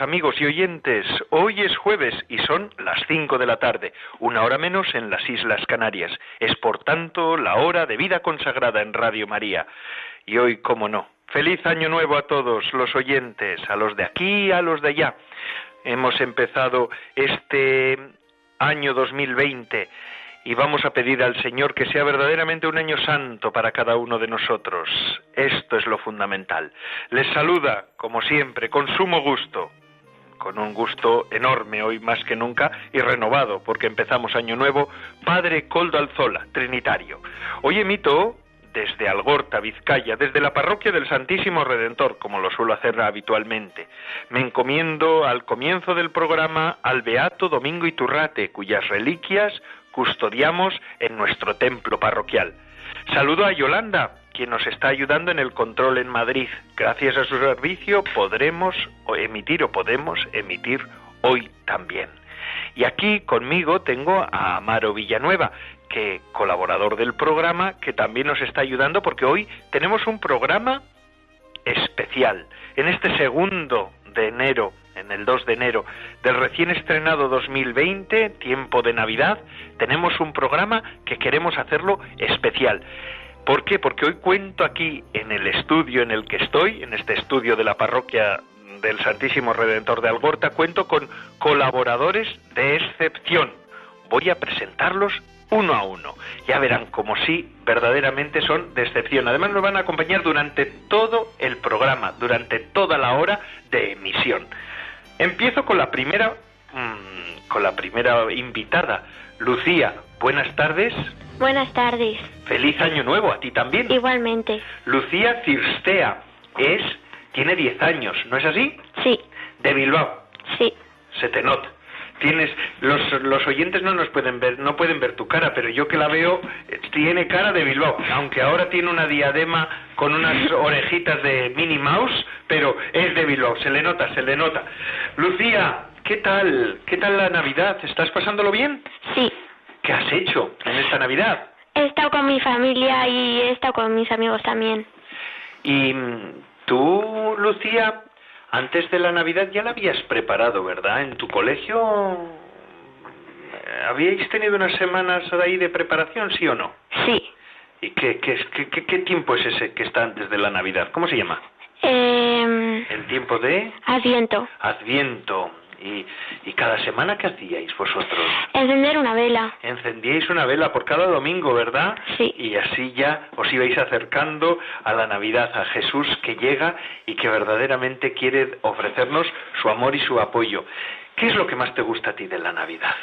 Amigos y oyentes. Hoy es jueves y son las cinco de la tarde, una hora menos en las Islas Canarias. Es por tanto la hora de vida consagrada en Radio María. Y hoy, cómo no, feliz año nuevo a todos los oyentes, a los de aquí, a los de allá. Hemos empezado este año 2020 y vamos a pedir al Señor que sea verdaderamente un año santo para cada uno de nosotros. Esto es lo fundamental. Les saluda, como siempre, con sumo gusto, con un gusto enorme hoy más que nunca y renovado, porque empezamos año nuevo, Padre Coldo Alzola, Trinitario. Hoy emito desde Algorta, Vizcaya, desde la parroquia del Santísimo Redentor, como lo suelo hacer habitualmente. Me encomiendo al comienzo del programa al Beato Domingo Iturrate, cuyas reliquias custodiamos en nuestro templo parroquial. Saludo a Yolanda, quien nos está ayudando en el control en Madrid. Gracias a su servicio podremos emitir o podemos emitir hoy también. Y aquí conmigo tengo a Amaro Villanueva, que colaborador del programa, que también nos está ayudando porque hoy tenemos un programa especial. En este segundo de enero en el 2 de enero del recién estrenado 2020, tiempo de Navidad, tenemos un programa que queremos hacerlo especial. ¿Por qué? Porque hoy cuento aquí en el estudio en el que estoy, en este estudio de la parroquia del Santísimo Redentor de Algorta, cuento con colaboradores de excepción. Voy a presentarlos uno a uno. Ya verán como si verdaderamente son de excepción. Además nos van a acompañar durante todo el programa, durante toda la hora de emisión. Empiezo con la primera, mm, con la primera invitada, Lucía. Buenas tardes. Buenas tardes. Feliz año nuevo a ti también. Igualmente. Lucía Cirstea es, tiene 10 años, ¿no es así? Sí. De Bilbao. Sí. Se te nota tienes los, los oyentes no nos pueden ver no pueden ver tu cara pero yo que la veo eh, tiene cara de Bilbao aunque ahora tiene una diadema con unas orejitas de Minnie Mouse pero es de Bilbao se le nota se le nota Lucía qué tal qué tal la Navidad estás pasándolo bien sí qué has hecho en esta Navidad he estado con mi familia y he estado con mis amigos también y tú Lucía antes de la Navidad ya la habías preparado, ¿verdad? En tu colegio eh, habíais tenido unas semanas ahí de preparación, ¿sí o no? Sí. ¿Y qué, qué, qué, qué tiempo es ese que está antes de la Navidad? ¿Cómo se llama? Eh... El tiempo de... Adviento. Adviento. ¿Y, ¿Y cada semana qué hacíais vosotros? Encender una vela. Encendíais una vela por cada domingo, ¿verdad? Sí. Y así ya os ibais acercando a la Navidad, a Jesús que llega y que verdaderamente quiere ofrecernos su amor y su apoyo. ¿Qué es lo que más te gusta a ti de la Navidad?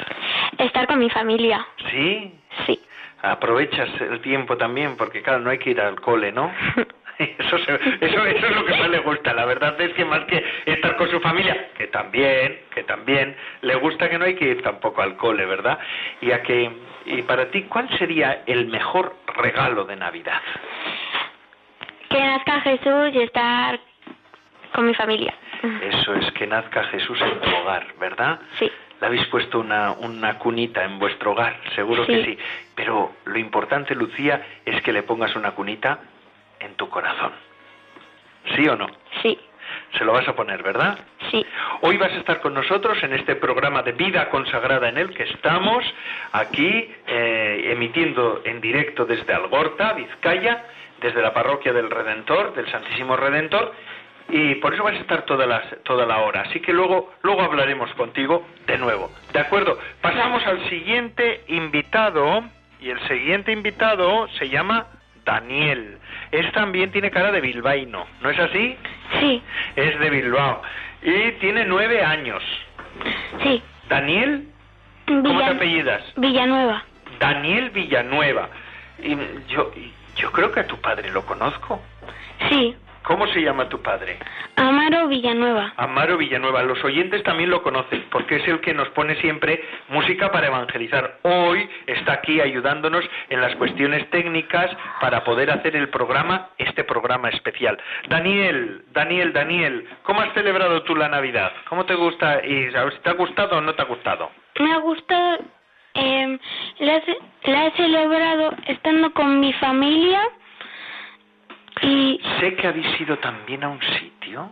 Estar con mi familia. ¿Sí? Sí. Aprovechas el tiempo también, porque claro, no hay que ir al cole, ¿no? Eso, eso, eso es lo que más le gusta. La verdad es que más que estar con su familia, que también, que también, le gusta que no hay que ir tampoco al cole, ¿verdad? Y a que, y para ti, ¿cuál sería el mejor regalo de Navidad? Que nazca Jesús y estar con mi familia. Eso es que nazca Jesús en tu hogar, ¿verdad? Sí. ¿Le habéis puesto una, una cunita en vuestro hogar? Seguro sí. que sí. Pero lo importante, Lucía, es que le pongas una cunita en tu corazón. ¿Sí o no? Sí. Se lo vas a poner, ¿verdad? Sí. Hoy vas a estar con nosotros en este programa de vida consagrada en el que estamos aquí eh, emitiendo en directo desde Algorta, Vizcaya, desde la parroquia del Redentor, del Santísimo Redentor, y por eso vas a estar toda la, toda la hora. Así que luego, luego hablaremos contigo de nuevo. ¿De acuerdo? Pasamos al siguiente invitado, y el siguiente invitado se llama Daniel. Es también tiene cara de bilbaíno, ¿no es así? Sí. Es de Bilbao. Y tiene nueve años. Sí. Daniel, ¿cómo te apellidas? Villanueva. Daniel Villanueva. Y yo, yo creo que a tu padre lo conozco. Sí. ¿Cómo se llama tu padre? Amaro Villanueva. Amaro Villanueva. Los oyentes también lo conocen porque es el que nos pone siempre música para evangelizar. Hoy está aquí ayudándonos en las cuestiones técnicas para poder hacer el programa, este programa especial. Daniel, Daniel, Daniel, ¿cómo has celebrado tú la Navidad? ¿Cómo te gusta? ¿Y te ha gustado o no te ha gustado? Me ha gustado. Eh, la, la he celebrado estando con mi familia y Sé que habéis ido también a un sitio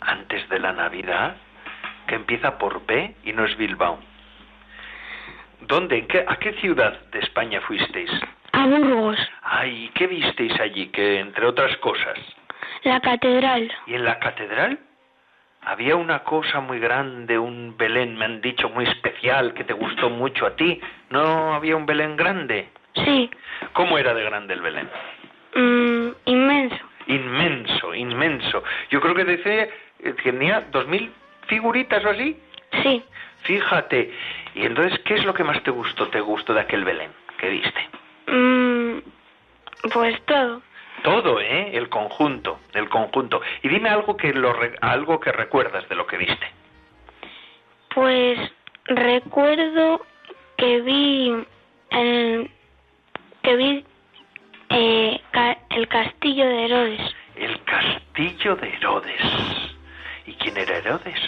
antes de la Navidad que empieza por B y no es Bilbao. ¿Dónde? ¿En qué- ¿A qué ciudad de España fuisteis? a Burgos, Ay, ¿qué visteis allí? Que entre otras cosas. la catedral. ¿Y en la catedral? Había una cosa muy grande, un Belén, me han dicho, muy especial, que te gustó mucho a ti. ¿No había un Belén grande? Sí, ¿Cómo era de grande el Belén? Mm, inmenso. Inmenso, inmenso. Yo creo que decía, eh, tenía dos mil figuritas o así. Sí, Fíjate. Y entonces, ¿qué es lo que más te gustó, te gustó de aquel Belén que viste? mm, pues todo. Todo, ¿eh? El conjunto, el conjunto. Y dime algo que lo re- algo que recuerdas de lo que viste. Pues recuerdo que vi el, que vi eh, ca- el castillo de Herodes. El castillo de Herodes. ¿Y quién era Herodes?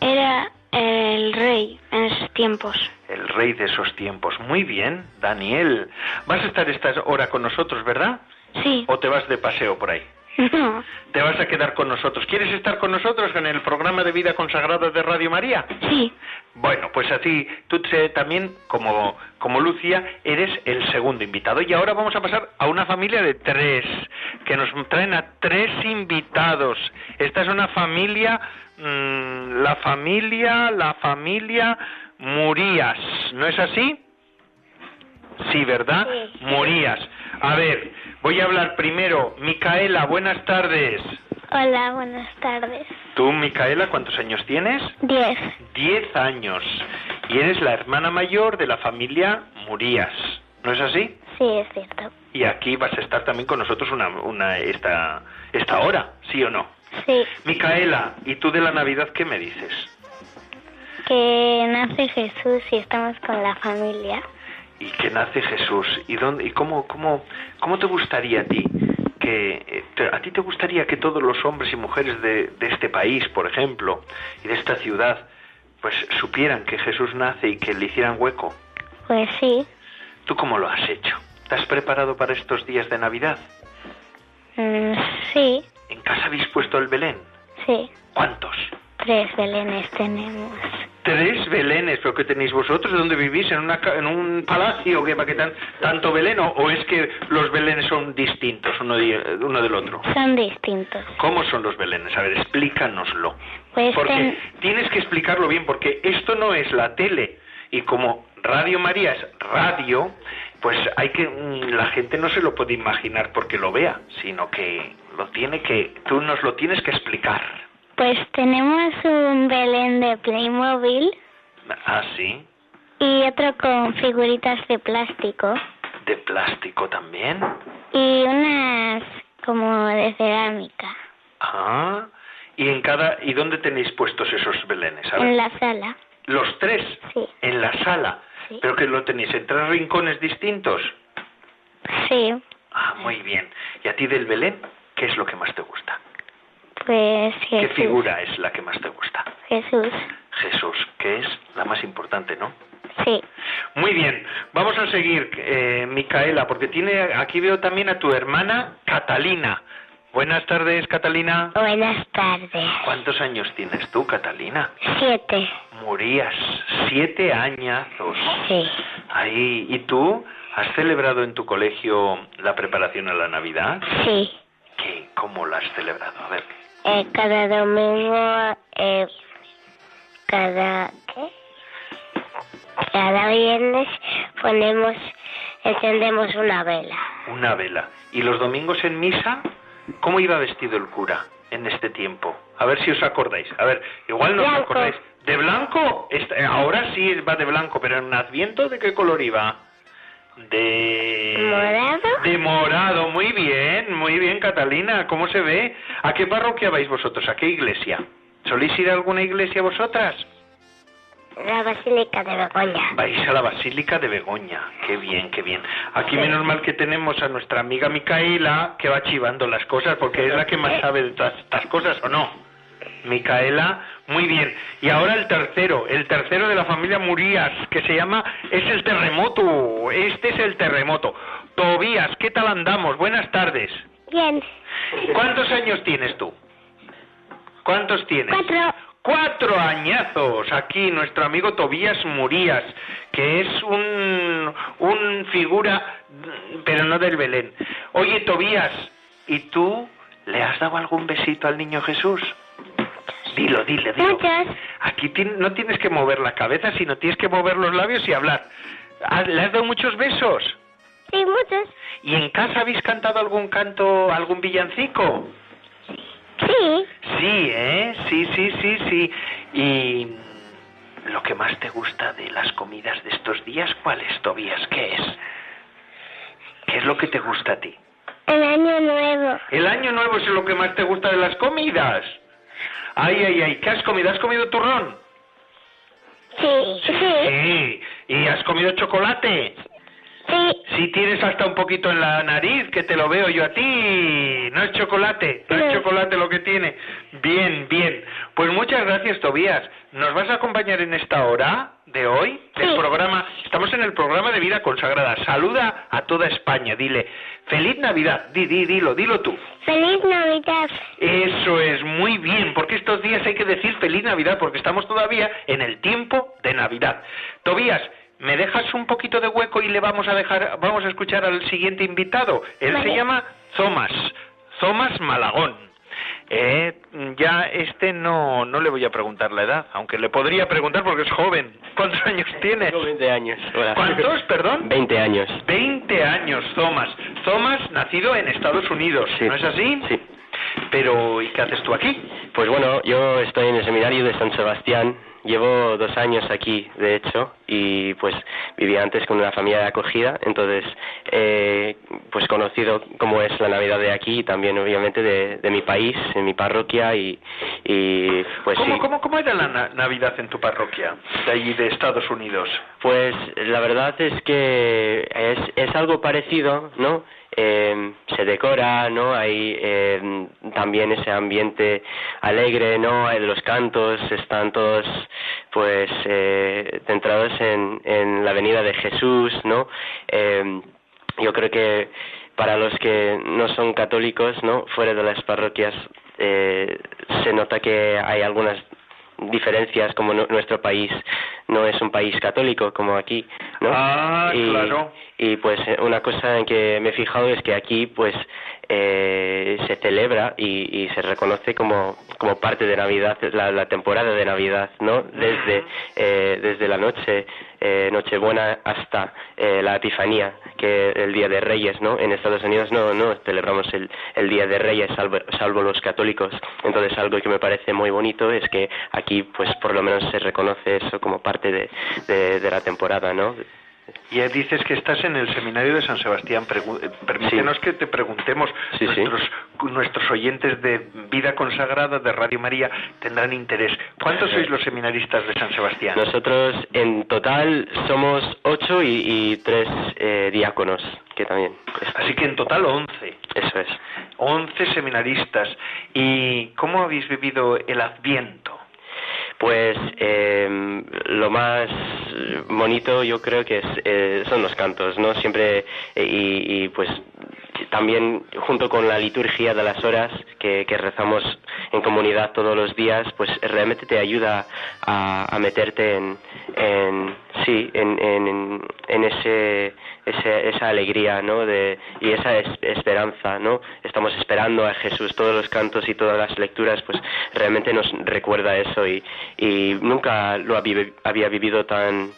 Era el rey en esos tiempos. El rey de esos tiempos. Muy bien, Daniel. Vas a estar esta hora con nosotros, ¿verdad? Sí. ¿O te vas de paseo por ahí? ¿Te vas a quedar con nosotros? ¿Quieres estar con nosotros en el programa de vida consagrada de Radio María? Sí. Bueno, pues así, tú te- también, como, como Lucia, eres el segundo invitado. Y ahora vamos a pasar a una familia de tres, que nos traen a tres invitados. Esta es una familia, mm, la familia, la familia Murías, ¿no es así? Sí, ¿verdad? Sí. Murías. A ver, voy a hablar primero. Micaela, buenas tardes. Hola, buenas tardes. Tú, Micaela, ¿cuántos años tienes? Diez. Diez años. Y eres la hermana mayor de la familia Murías. ¿No es así? Sí, es cierto. Y aquí vas a estar también con nosotros una, una esta, esta hora, ¿sí o no? Sí. Micaela, ¿y tú de la Navidad qué me dices? Que nace Jesús y estamos con la familia. ¿Y que nace Jesús? ¿Y, dónde, y cómo, cómo, cómo te gustaría a ti? Que, eh, te- ¿A ti te gustaría que todos los hombres y mujeres de, de este país, por ejemplo, y de esta ciudad, pues supieran que Jesús nace y que le hicieran hueco? Pues sí. ¿Tú cómo lo has hecho? ¿Te has preparado para estos días de Navidad? Mm, sí, ¿En casa habéis puesto el Belén? sí. ¿Cuántos? Tres belenes tenemos. Tres Belenes, ¿pero qué tenéis vosotros? ¿Dónde vivís? ¿En, una, en un palacio? ¿Qué, ¿Para tan, tanto Belén? ¿O, o es que los Belenes son distintos uno, de- uno del otro? Son distintos. ¿Cómo son los Belenes? A ver, explícanoslo. Pues Porque ten- tienes que explicarlo bien, porque esto no es la tele. Y como Radio María es radio, pues hay que mm, la gente no se lo puede imaginar porque lo vea, sino que lo tiene que tú nos lo tienes que explicar. Pues tenemos un Belén de Playmobil Ah, sí, y otro con figuritas de plástico de plástico también. y unas como de cerámica Ah, y en cada y dónde tenéis puestos esos belenes? A ver. en la sala. Los tres Sí. en la sala. Sí. Pero que lo tenéis en tres rincones distintos. Sí, Ah, muy bien. ¿Y a ti del Belén qué es lo que más te gusta? Pues ¿Qué Jesús. figura es la que más te gusta? Jesús. Jesús, que es la más importante, ¿no? Sí. Muy bien, vamos a seguir, eh, Micaela, porque tiene aquí veo también a tu hermana Catalina. Buenas tardes, Catalina. Buenas tardes. ¿Cuántos años tienes tú, Catalina? Siete. Morías siete añazos. Sí. Ahí, ¿y tú has celebrado en tu colegio la preparación a la Navidad? Sí. ¿Qué? ¿Cómo la has celebrado? A ver. Eh, cada domingo, eh, cada, ¿qué? Cada viernes ponemos, encendemos una vela. Una vela. ¿Y los domingos en misa? ¿Cómo iba vestido el cura en este tiempo? A ver si os acordáis. A ver, igual no os acordáis. ¿De blanco? Eh, ahora sí va de blanco, pero en Adviento, ¿de qué color iba? De... ¿Morado? De morado, muy bien, muy bien, Catalina. ¿Cómo se ve? ¿A qué parroquia vais vosotros? ¿A qué iglesia? ¿Solís ir a alguna iglesia vosotras? La Basílica de Begoña. Vais a la Basílica de Begoña. Qué bien, qué bien. Aquí menos mal que tenemos a nuestra amiga Micaela que va chivando las cosas porque es la que más sabe de todas estas cosas, ¿o no? Micaela, muy bien. Y ahora el tercero, el tercero de la familia Murías, que se llama, es el terremoto. Este es el terremoto. Tobías, ¿qué tal andamos? Buenas tardes. Bien. ¿Cuántos años tienes tú? ¿Cuántos tienes? Cuatro. Cuatro añazos. Aquí nuestro amigo Tobías Murías, que es un, un figura, pero no del Belén. Oye, Tobías, ¿y tú le has dado algún besito al niño Jesús? Dilo, dile, dilo. Muchas. Aquí no tienes que mover la cabeza, sino tienes que mover los labios y hablar. ¿Has- ¿Le has dado muchos besos? Sí, muchos. ¿Y en casa habéis cantado algún canto, algún villancico? Sí. Sí, ¿eh? Sí, sí, sí, sí. ¿Y lo que más te gusta de las comidas de estos días, cuál es, Tobías? ¿Qué es? ¿Qué es lo que te gusta a ti? El año nuevo. El año nuevo es lo que más te gusta de las comidas. Ay, ay, ay, ¿qué has comido? ¿Has comido turrón? Sí. Sí. Sí. ¿Y has comido chocolate? Sí. Sí, tienes hasta un poquito en la nariz, que te lo veo yo a ti. No es chocolate, no es chocolate lo que tiene. Bien, bien. Pues muchas gracias, Tobías. ¿Nos vas a acompañar en esta hora de hoy del Sí. programa? Estamos en el programa de Vida Consagrada. Saluda a toda España. Dile, feliz Navidad. Di, di, dilo, dilo tú. Feliz Navidad. Eso es muy bien, porque estos días hay que decir feliz Navidad, porque estamos todavía en el tiempo de Navidad. Tobías, ¿me dejas un poquito de hueco y le vamos a dejar, vamos a escuchar al siguiente invitado? Él Vale. se llama Zomas, Zomas Malagón. Eh, ya este no, no le voy a preguntar la edad, aunque le podría preguntar porque es joven. ¿Cuántos años tienes? Tengo 20 años. Hola. ¿Cuántos, perdón? 20 años. 20 años, Thomas. Thomas, nacido en Estados Unidos, Sí. ¿no es así? Sí. Pero, ¿y qué haces tú aquí? Pues bueno, yo estoy en el seminario de San Sebastián. Llevo dos años aquí, de hecho, y pues vivía antes con una familia de acogida, entonces eh, pues conocido cómo es la Navidad de aquí y también obviamente de, de mi país, en mi parroquia y, y pues ¿Cómo, sí. cómo, cómo era la na- Navidad en tu parroquia, de allí de Estados Unidos? Pues la verdad es que es, es algo parecido, ¿no? Eh, se decora, ¿no? Hay eh, también ese ambiente alegre, ¿no? Hay los cantos, están todos, pues, eh, centrados en, en la venida de Jesús, ¿no? Eh, yo creo que para los que no son católicos, ¿no? Fuera de las parroquias eh, se nota que hay algunas diferencias como nu- nuestro país no es un país católico como aquí no Ah, y, claro. Y pues eh, una cosa en que me he fijado es que aquí pues eh, se celebra y, y se reconoce como como parte de Navidad la, la temporada de Navidad no desde eh, desde la noche eh, Nochebuena hasta eh, la Epifanía que el Día de Reyes no en Estados Unidos no no celebramos el, el Día de Reyes salvo, salvo los católicos. Entonces algo que me parece muy bonito es que aquí pues por lo menos se reconoce eso como parte de, de, de la temporada no Y eh, dices que estás en el seminario de San Sebastián. Pregu- eh, que te preguntemos. Sí, sí. nuestros, oyentes de Vida Consagrada de Radio María tendrán interés. ¿Cuántos sois los seminaristas de San Sebastián? nosotros en total somos ocho y, y tres eh, diáconos que también. Así que en total 11. eso es 11 seminaristas. ¿Y cómo habéis vivido el Adviento? Pues eh, lo más bonito yo creo que es, eh, son los cantos, ¿no? Siempre eh, y, y, pues también junto con la liturgia de las horas que, rezamos en comunidad todos los días, pues realmente te ayuda a, a meterte en, en sí, en, en, en ese, ese- esa alegría, ¿no? De, y esa es- esperanza, ¿no? Estamos esperando a Jesús, todos los cantos y todas las lecturas, pues realmente nos recuerda eso y, y nunca lo había vivido tan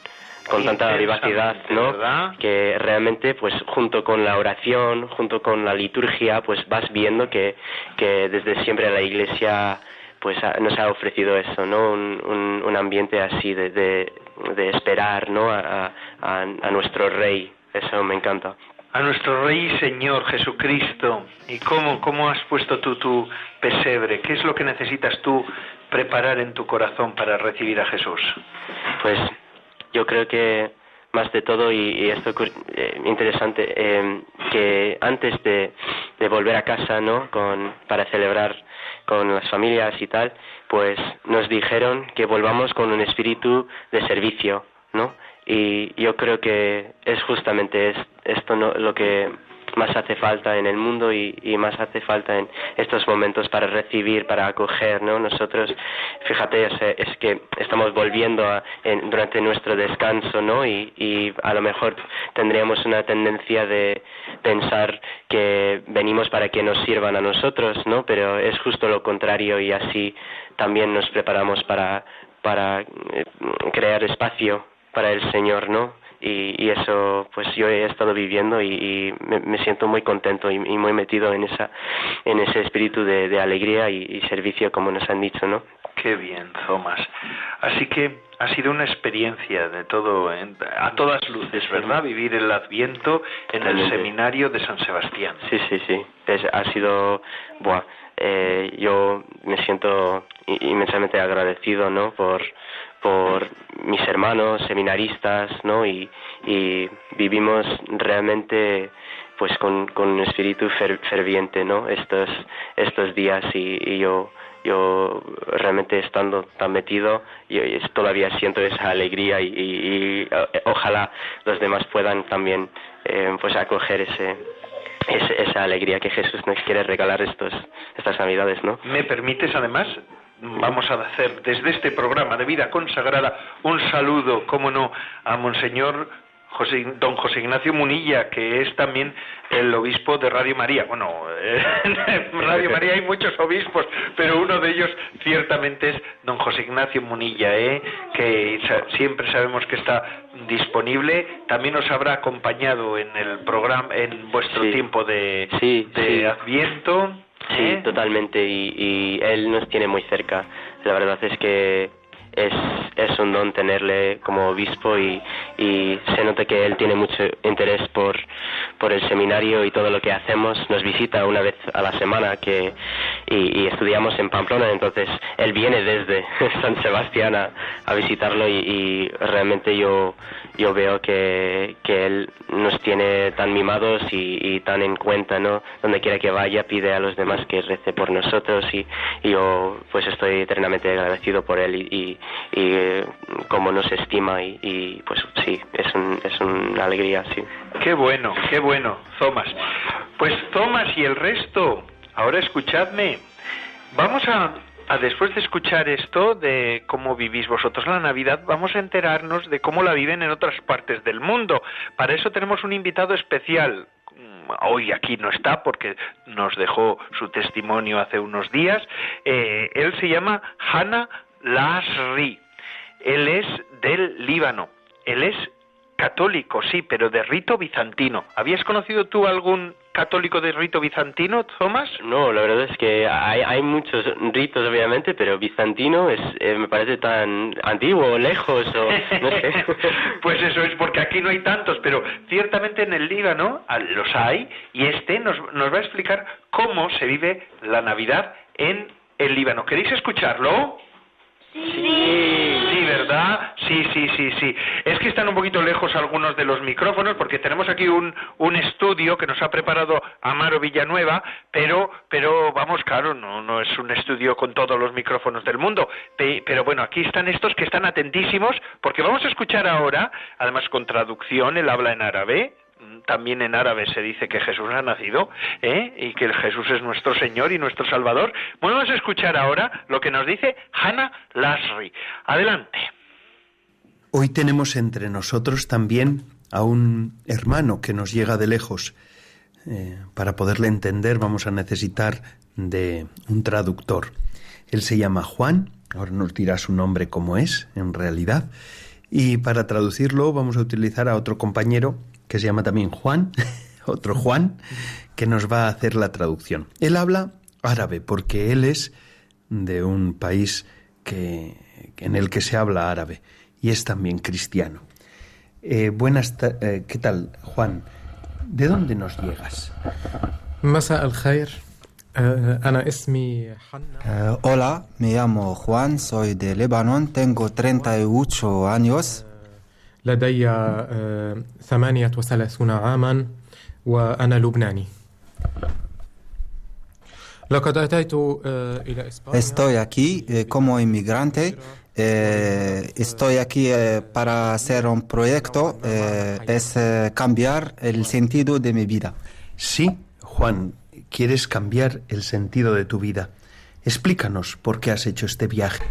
con tanta vivacidad, ¿no? ¿verdad? Que realmente, pues, junto con la oración, junto con la liturgia, pues vas viendo que, que desde siempre la Iglesia, pues, nos ha ofrecido eso, ¿no? Un, un, un ambiente así de, de, de esperar, ¿no? A, a, a nuestro Rey, eso me encanta. A nuestro Rey y Señor Jesucristo. ¿Y cómo, cómo has puesto tú tu pesebre? ¿Qué es lo que necesitas tú preparar en tu corazón para recibir a Jesús? Pues yo creo que más de todo, y, esto es eh, interesante, eh, que antes de, de, volver a casa, ¿no? Con, para celebrar con las familias y tal, pues nos dijeron que volvamos con un espíritu de servicio, ¿no? Y yo creo que es justamente esto no, lo que más hace falta en el mundo y, más hace falta en estos momentos para recibir, para acoger, ¿no? Nosotros, fíjate, es, que estamos volviendo a, durante nuestro descanso, ¿no? Y, y a lo mejor tendríamos una tendencia de pensar que venimos para que nos sirvan a nosotros, ¿no? Pero es justo lo contrario y así también nos preparamos para para eh, crear espacio para el Señor, ¿no? Y, eso pues yo he estado viviendo y, me, siento muy contento y, muy metido en esa en ese espíritu de, alegría y, servicio como nos han dicho no qué bien Thomas. Así que ha sido una experiencia de todo a todas luces verdad vivir el Adviento en el seminario de San Sebastián. Sí sí sí. Ha sido buah, eh, yo me siento inmensamente agradecido no por por mis hermanos seminaristas, ¿no? Y, vivimos realmente pues con, un espíritu ferviente, ¿no? Estos, estos días y, yo yo realmente estando tan metido yo todavía siento esa alegría y, eh, ojalá los demás puedan también eh, pues acoger ese, esa alegría que Jesús nos quiere regalar estos estas navidades no me permites además vamos a hacer desde este programa de vida consagrada un saludo, cómo no, a Monseñor don José Ignacio Munilla, que es también el obispo de Radio María. Bueno, en Radio María hay muchos obispos, pero uno de ellos ciertamente es don José Ignacio Munilla, ¿eh? que siempre sabemos que está disponible. También nos habrá acompañado en el programa, en vuestro tiempo de, de Adviento. Sí, ¿Eh? totalmente, y, y él nos tiene muy cerca. La verdad es que es, es un don tenerle como obispo y, y se nota que él tiene mucho interés por, por el seminario y todo lo que hacemos. Nos visita una vez a la semana que, y, estudiamos en Pamplona, entonces él viene desde San Sebastián a, visitarlo y, realmente yo, yo veo que, que él nos tiene tan mimados y, y, tan en cuenta, ¿no? Donde quiera que vaya pide a los demás que rece por nosotros y, yo pues estoy eternamente agradecido por él y, y eh, cómo nos estima y, pues sí, es, un, es una alegría, sí. Qué bueno, qué bueno, Thomas. Pues Thomas y el resto, ahora escuchadme. Vamos a, a, después de escuchar esto de cómo vivís vosotros la Navidad, vamos a enterarnos de cómo la viven en otras partes del mundo. Para eso tenemos un invitado especial. Hoy aquí no está porque nos dejó su testimonio hace unos días. Eh, él se llama Hannah Lasri. Él es del Líbano. Él es católico, sí, pero de rito bizantino. ¿Habías conocido tú algún católico de rito bizantino, Thomas? No, la verdad es que hay, hay muchos ritos, obviamente, pero bizantino es, eh, me parece tan antiguo, lejos, o no sé. pues eso es porque aquí no hay tantos, pero ciertamente en el Líbano los hay y este nos, nos va a explicar cómo se vive la Navidad en el Líbano. ¿Queréis escucharlo? Sí. Sí, ¿verdad? Sí, sí, sí, sí. Es que están un poquito lejos algunos de los micrófonos porque tenemos aquí un, un estudio que nos ha preparado Amaro Villanueva, pero, pero vamos, claro, no, no es un estudio con todos los micrófonos del mundo. Pero bueno, aquí están estos que están atentísimos porque vamos a escuchar ahora, además con traducción, él habla en árabe, también en árabe se dice que Jesús ha nacido ¿eh? y que Jesús es nuestro Señor y nuestro Salvador. Vamos a escuchar ahora lo que nos dice Hannah Lasri. Adelante. Hoy tenemos entre nosotros también a un hermano que nos llega de lejos. Eh, para poderle entender vamos a necesitar de un traductor. Él se llama Juan, ahora nos dirá su nombre como es en realidad, y para traducirlo vamos a utilizar a otro compañero que se llama también Juan, otro Juan, que nos va a hacer la traducción. Él habla árabe porque él es de un país que, en el que se habla árabe y es también cristiano. Eh, buenas, eh, ¿qué tal, Juan? ¿De dónde nos llegas? Masa al Khair. Eh, Ana es mi Hola, me llamo Juan, soy de Líbano, tengo 38 años. لدي آه، 38 عاما وأنا لبناني لقد أتيت آه، إلى إسبانيا Estoy aquí eh, como inmigrante. eh, estoy aquí eh, para hacer un proyecto, eh, es eh, cambiar el sentido de mi vida. Sí, Juan, quieres cambiar el sentido de tu vida. Explícanos por qué has hecho este viaje.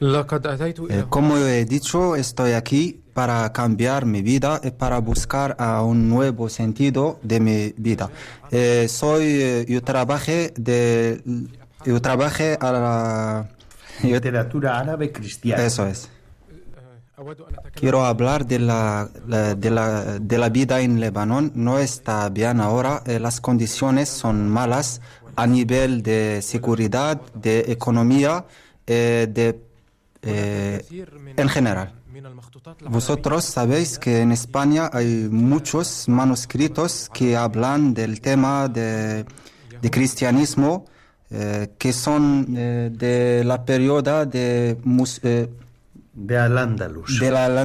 Eh, como he dicho, estoy aquí para cambiar mi vida y para buscar a un nuevo sentido de mi vida. Eh, soy, yo trabajé de, yo trabajé a la literatura árabe cristiana. Eso es. Quiero hablar de la, de, la, de la vida en Lebanon. No está bien ahora. Las condiciones son malas a nivel de seguridad, de economía, de en general. Vosotros sabéis que en España hay muchos manuscritos que hablan del tema de, de cristianismo, eh, que son eh, de la perioda de... Mus, eh, de Al-Ándalus. Al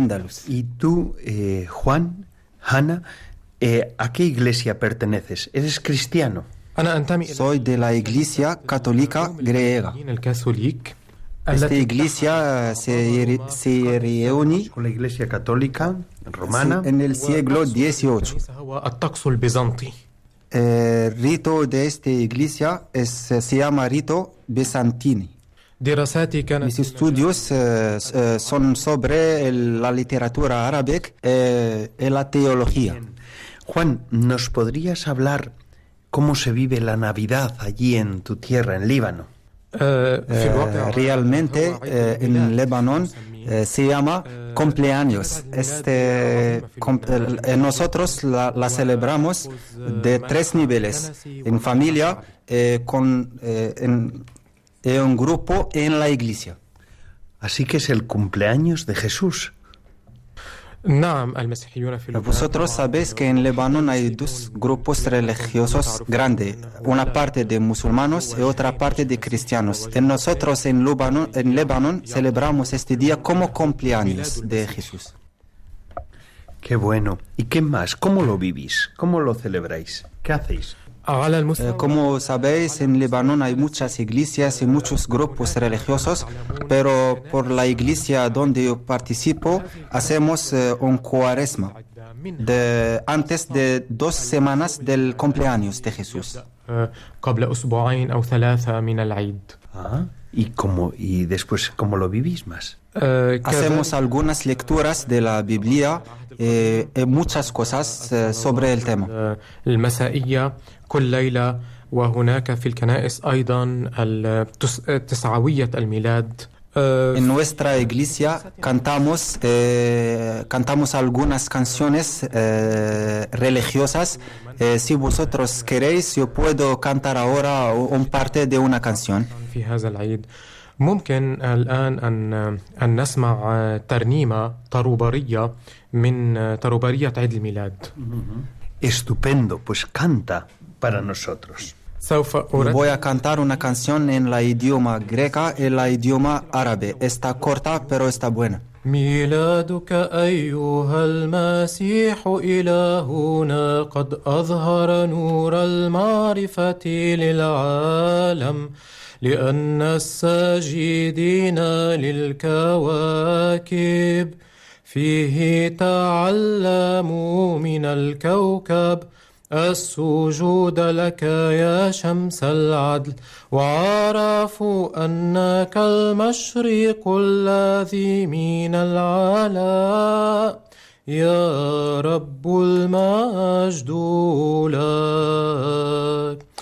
Y tú, Juan, Hanna, ¿a qué iglesia perteneces? ¿Eres cristiano? Soy de la iglesia católica griega. Esta iglesia se, se, reúne con la iglesia católica romana en el siglo XVIII. El eh, rito de esta iglesia es, se llama rito bizantino. Mis estudios eh, eh, son sobre la literatura árabe y la teología. Juan, ¿nos podrías hablar cómo se vive la Navidad allí en tu tierra, en Líbano? realmente en Lebanon se llama cumpleaños. Este, eh, nosotros la, celebramos de tres niveles, en familia, eh, con, eh, en, en un grupo, en la iglesia. Así que es el cumpleaños de Jesús. Vosotros sabéis que en Lebanon hay dos grupos religiosos grandes, una parte de musulmanes y otra parte de cristianos. Y nosotros en Lebanon, en Lebanon celebramos este día como cumpleaños de Jesús. Qué bueno. ¿Y qué más? ¿Cómo lo vivís? ¿Cómo lo celebráis? ¿Qué hacéis? Eh, como sabéis, en Lebanon hay muchas iglesias y muchos grupos religiosos, pero por la iglesia donde yo participo hacemos eh, un cuaresma de, antes de dos semanas del cumpleaños de Jesús. Ah, ¿Y, cómo, ¿Y después cómo lo vivís más? Hacemos algunas lecturas de la Biblia eh, eh, muchas cosas eh, sobre el tema. En nuestra iglesia cantamos, eh, algunas canciones religiosas. Si vosotros queréis, yo puedo cantar ahora un parte de una canción. ممكن الآن أن أن نسمع ترنيمة طروبرية من طروبرية عيد الميلاد Estupendo, pues canta para nosotros. سوف Voy أرد a cantar una canción en la idioma greca y la idioma árabe. Está corta, pero está buena. ميلادك أيها المسيح إلهنا قد أظهر نور المعرفة للعالم لأن الساجدين للكواكب فيه تعلموا من الكوكب السجود لك يا شمس العدل وعرفوا أنك المشرق الذي من العلاء يا رب المجد لك.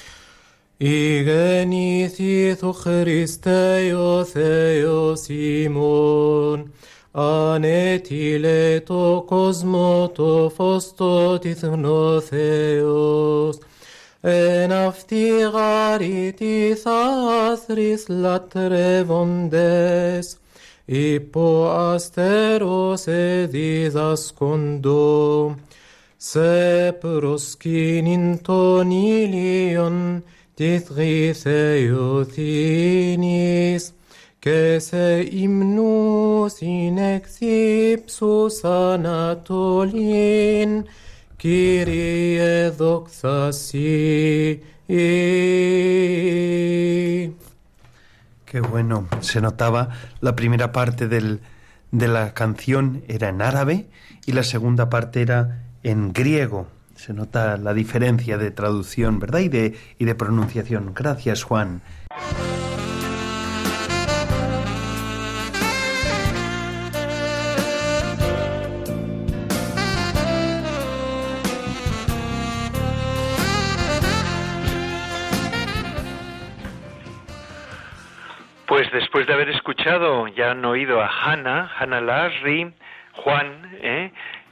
Ηγεννήθηθου Χριστέ ο Θεός ημών, ανέτειλε το κόσμο το φως το τυθνό Θεός, εν αυτή γαρήτη θάθρης λατρεύοντες, υπό αστερός εδίδασκοντο, σε προσκύνην των ήλιων تثغيث يثينيس كاس إمنوس نكسيبسوس أناتولين كيري دوكساسي Qué bueno, se notaba la primera parte del, de la canción era en árabe y la segunda parte era en griego. Se nota la diferencia de traducción, ¿verdad? Y de, y de pronunciación. Gracias, Juan. Pues después de haber escuchado, ya han oído a Hannah, Hannah Lasri, Juan, ¿eh?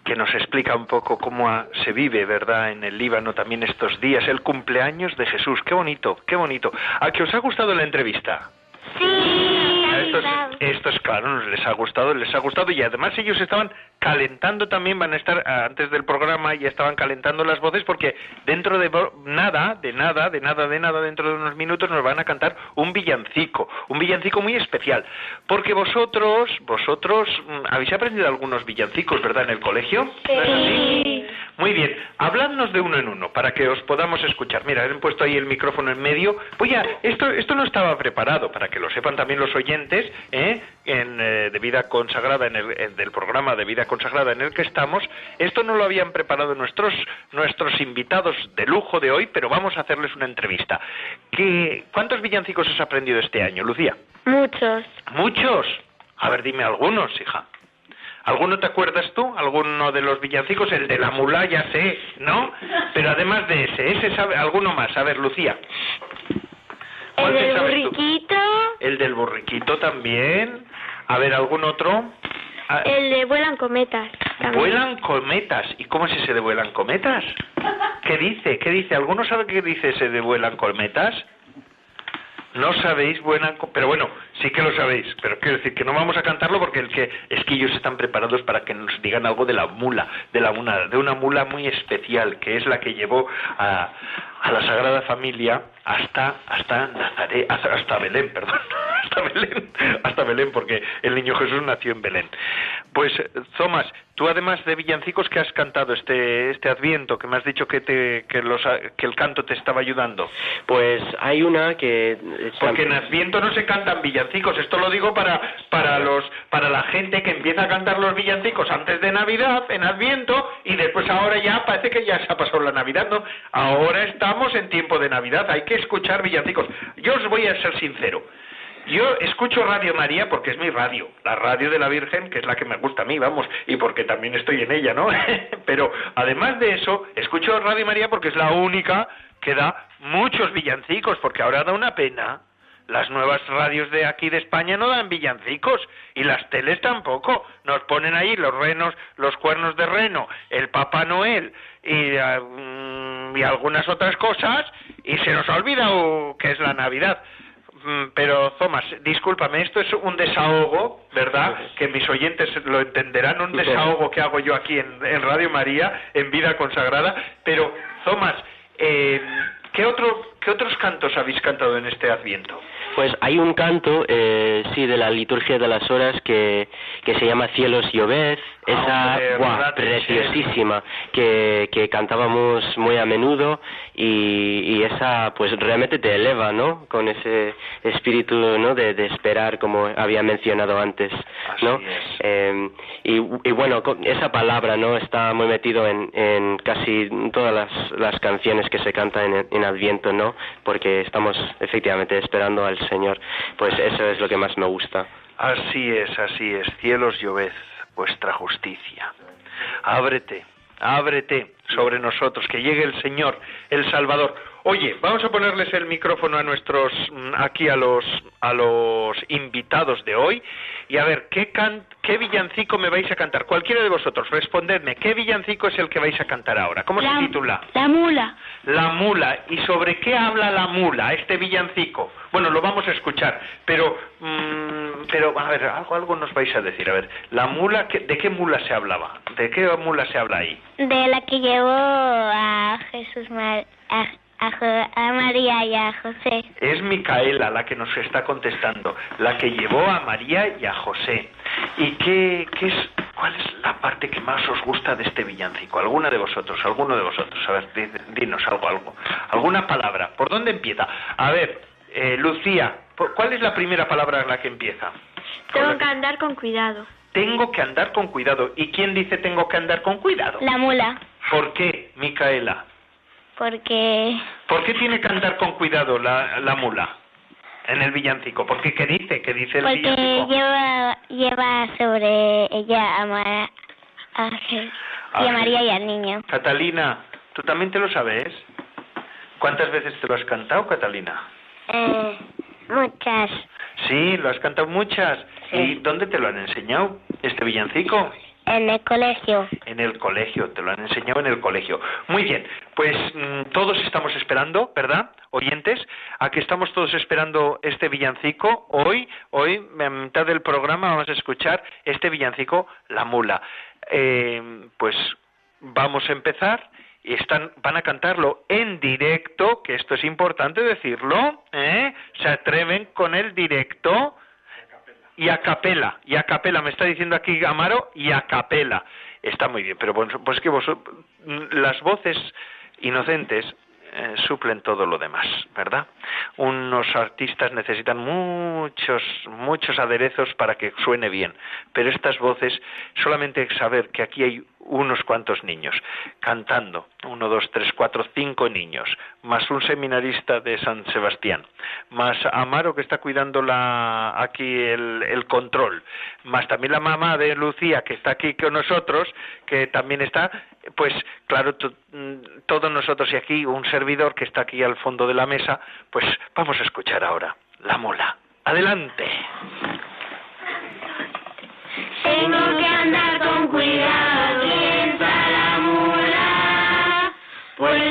Que nos explica un poco cómo se vive, ¿verdad?, en el Líbano también estos días, el cumpleaños de Jesús. Qué bonito, qué bonito. ¿A que os ha gustado la entrevista? Sí, Estos, estos, claro, les ha gustado, les ha gustado y además ellos estaban calentando también, van a estar ah, antes del programa y estaban calentando las voces porque dentro de nada, de nada, de nada, de nada, dentro de unos minutos nos van a cantar un villancico, un villancico muy especial, porque vosotros, vosotros mm, habéis aprendido algunos villancicos, ¿verdad, en el colegio? ¿No es así? Muy bien, habladnos de uno en uno para que os podamos escuchar. Mira, han puesto ahí el micrófono en medio. Voy a, esto, esto no estaba preparado para que lo sepan también los oyentes, ¿eh? En, eh, de vida consagrada, en el en- del programa de vida consagrada en el que estamos. Esto no lo habían preparado nuestros, nuestros invitados de lujo de hoy, pero vamos a hacerles una entrevista. ¿Qué, ¿Cuántos villancicos has aprendido este año, Lucía? Muchos. Muchos. A ver, dime algunos, hija. ¿Alguno te acuerdas tú? ¿Alguno de los villancicos? El de la mula, ya sé, ¿no? Pero además de ese, ese sabe alguno más. A ver, Lucía. El ¿Cuál del tú? burriquito, El del borriquito también. A ver, ¿algún otro? Ah, el de vuelan cometas. también. Vuelan cometas. ¿Y cómo es ese de vuelan cometas? ¿Qué dice? ¿Qué dice? ¿Alguno sabe qué dice ese de vuelan cometas? No sabéis vuelan pero bueno, sí que lo sabéis, pero quiero decir que no vamos a cantarlo porque el que es que ellos están preparados para que nos digan algo de la mula, de la una, de una mula muy especial, que es la que llevó a, a la Sagrada Familia hasta hasta Nazaret, hasta, hasta Belén, perdón, hasta Belén, hasta Belén, porque el niño Jesús nació en Belén. Pues, Thomas, tú además de villancicos que has cantado este este Adviento, que me has dicho que te que los que el canto te estaba ayudando, Pues hay una que... porque en Adviento no se cantan villancicos. Esto lo digo para para los para la gente que empieza a cantar los villancicos antes de Navidad, en Adviento, y después ahora ya parece que ya se ha pasado la Navidad, ¿no? Ahora estamos en tiempo de Navidad. Hay que escuchar villancicos. Yo os voy a ser sincero. Yo escucho Radio María porque es mi radio, la radio de la Virgen, que es la que me gusta a mí, vamos, y porque también estoy en ella, ¿no? Pero además de eso, escucho Radio María porque es la única que da muchos villancicos, porque ahora da una pena. Las nuevas radios de aquí de España no dan villancicos y las teles tampoco. Nos ponen ahí los renos, los cuernos de reno, el Papá Noel y, ah, mm, y algunas otras cosas y se nos ha olvidado que es la Navidad. Mm, Pero, Thomas, discúlpame, esto es un desahogo, ¿verdad? Que mis oyentes lo entenderán, un desahogo que hago yo aquí en, en Radio María, en Vida Consagrada. Pero, Thomas, eh, ¿qué, otro, ¿qué otros cantos habéis cantado en este Adviento? Pues hay un canto, eh, sí, de la liturgia de las horas que, que se llama Cielos y Obed, esa hombre, preciosísima que, que cantábamos muy a menudo y, y esa pues realmente te eleva, ¿no? Con ese espíritu, ¿no? De, de esperar, como había mencionado antes, ¿no? Así es. Eh, y, y bueno, esa palabra, ¿no? Está muy metido en, en casi todas las, las canciones que se cantan en, en Adviento, ¿no? Porque estamos efectivamente esperando al Señor. Pues eso es lo que más me gusta. Así es, así es. Cielos y obed vuestra justicia. Ábrete, ábrete sobre nosotros, que llegue el Señor, el Salvador. Oye, vamos a ponerles el micrófono a nuestros mm, aquí a los a los invitados de hoy y a ver qué can, qué villancico me vais a cantar. Cualquiera de vosotros, respondedme, ¿qué villancico es el que vais a cantar ahora? ¿Cómo la, se titula? La mula. La mula. ¿Y sobre qué habla la mula, este villancico? Bueno, lo vamos a escuchar, pero mm, pero a ver, algo algo nos vais a decir. A ver, la mula, ¿de qué mula se hablaba? ¿De qué mula se habla ahí? De la que llevó a Jesús Mar a, a María y a José. Es Micaela la que nos está contestando, la que llevó a María y a José. ¿Y qué, qué es, cuál es la parte que más os gusta de este villancico? ¿Alguna de vosotros? ¿Alguno de vosotros? A ver, di- dinos algo, algo. ¿Alguna palabra? ¿Por dónde empieza? A ver, eh, Lucía, ¿por- ¿cuál es la primera palabra en la que empieza? La que- andar con cuidado. Tengo que andar con cuidado. ¿Y quién dice tengo que andar con cuidado? La mula. ¿Por qué, Micaela? Porque ¿Por qué tiene que andar con cuidado la, la mula en el villancico? ¿Por qué? ¿Qué dice? ¿Qué dice el porque villancico? lleva lleva sobre ella a, Ma- a y a Ah, María y al niño. Catalina, ¿tú también te lo sabes? ¿Cuántas veces te lo has cantado, Catalina? Eh, muchas. Sí, lo has cantado muchas. ¿Y dónde te lo han enseñado este villancico? En el colegio. En el colegio, te lo han enseñado en el colegio. Muy bien, pues mm, todos estamos esperando, ¿verdad? Oyentes, a que estamos todos esperando este villancico. Hoy, hoy, a mitad del programa, vamos a escuchar este villancico, La Mula. Eh, pues vamos a empezar están, van a cantarlo en directo, que esto es importante decirlo, ¿eh? Se atreven con el directo y a capela, y a capela, me está diciendo aquí Amaro, y a capela. Está muy bien, pero pues, pues que vos, las voces inocentes eh, suplen todo lo demás, ¿verdad? Unos artistas necesitan muchos, muchos aderezos para que suene bien, pero estas voces, solamente saber que aquí hay unos cuantos niños cantando, uno, dos, tres, cuatro, cinco niños, más un seminarista de San Sebastián, más Amaro que está cuidando la, aquí el, el control, más también la mamá de Lucía que está aquí con nosotros, que también está, pues claro, mm, todos nosotros y aquí un servidor que está aquí al fondo de la mesa, pues vamos a escuchar ahora la mola. Adelante. Tengo que andar con cuidado, la pues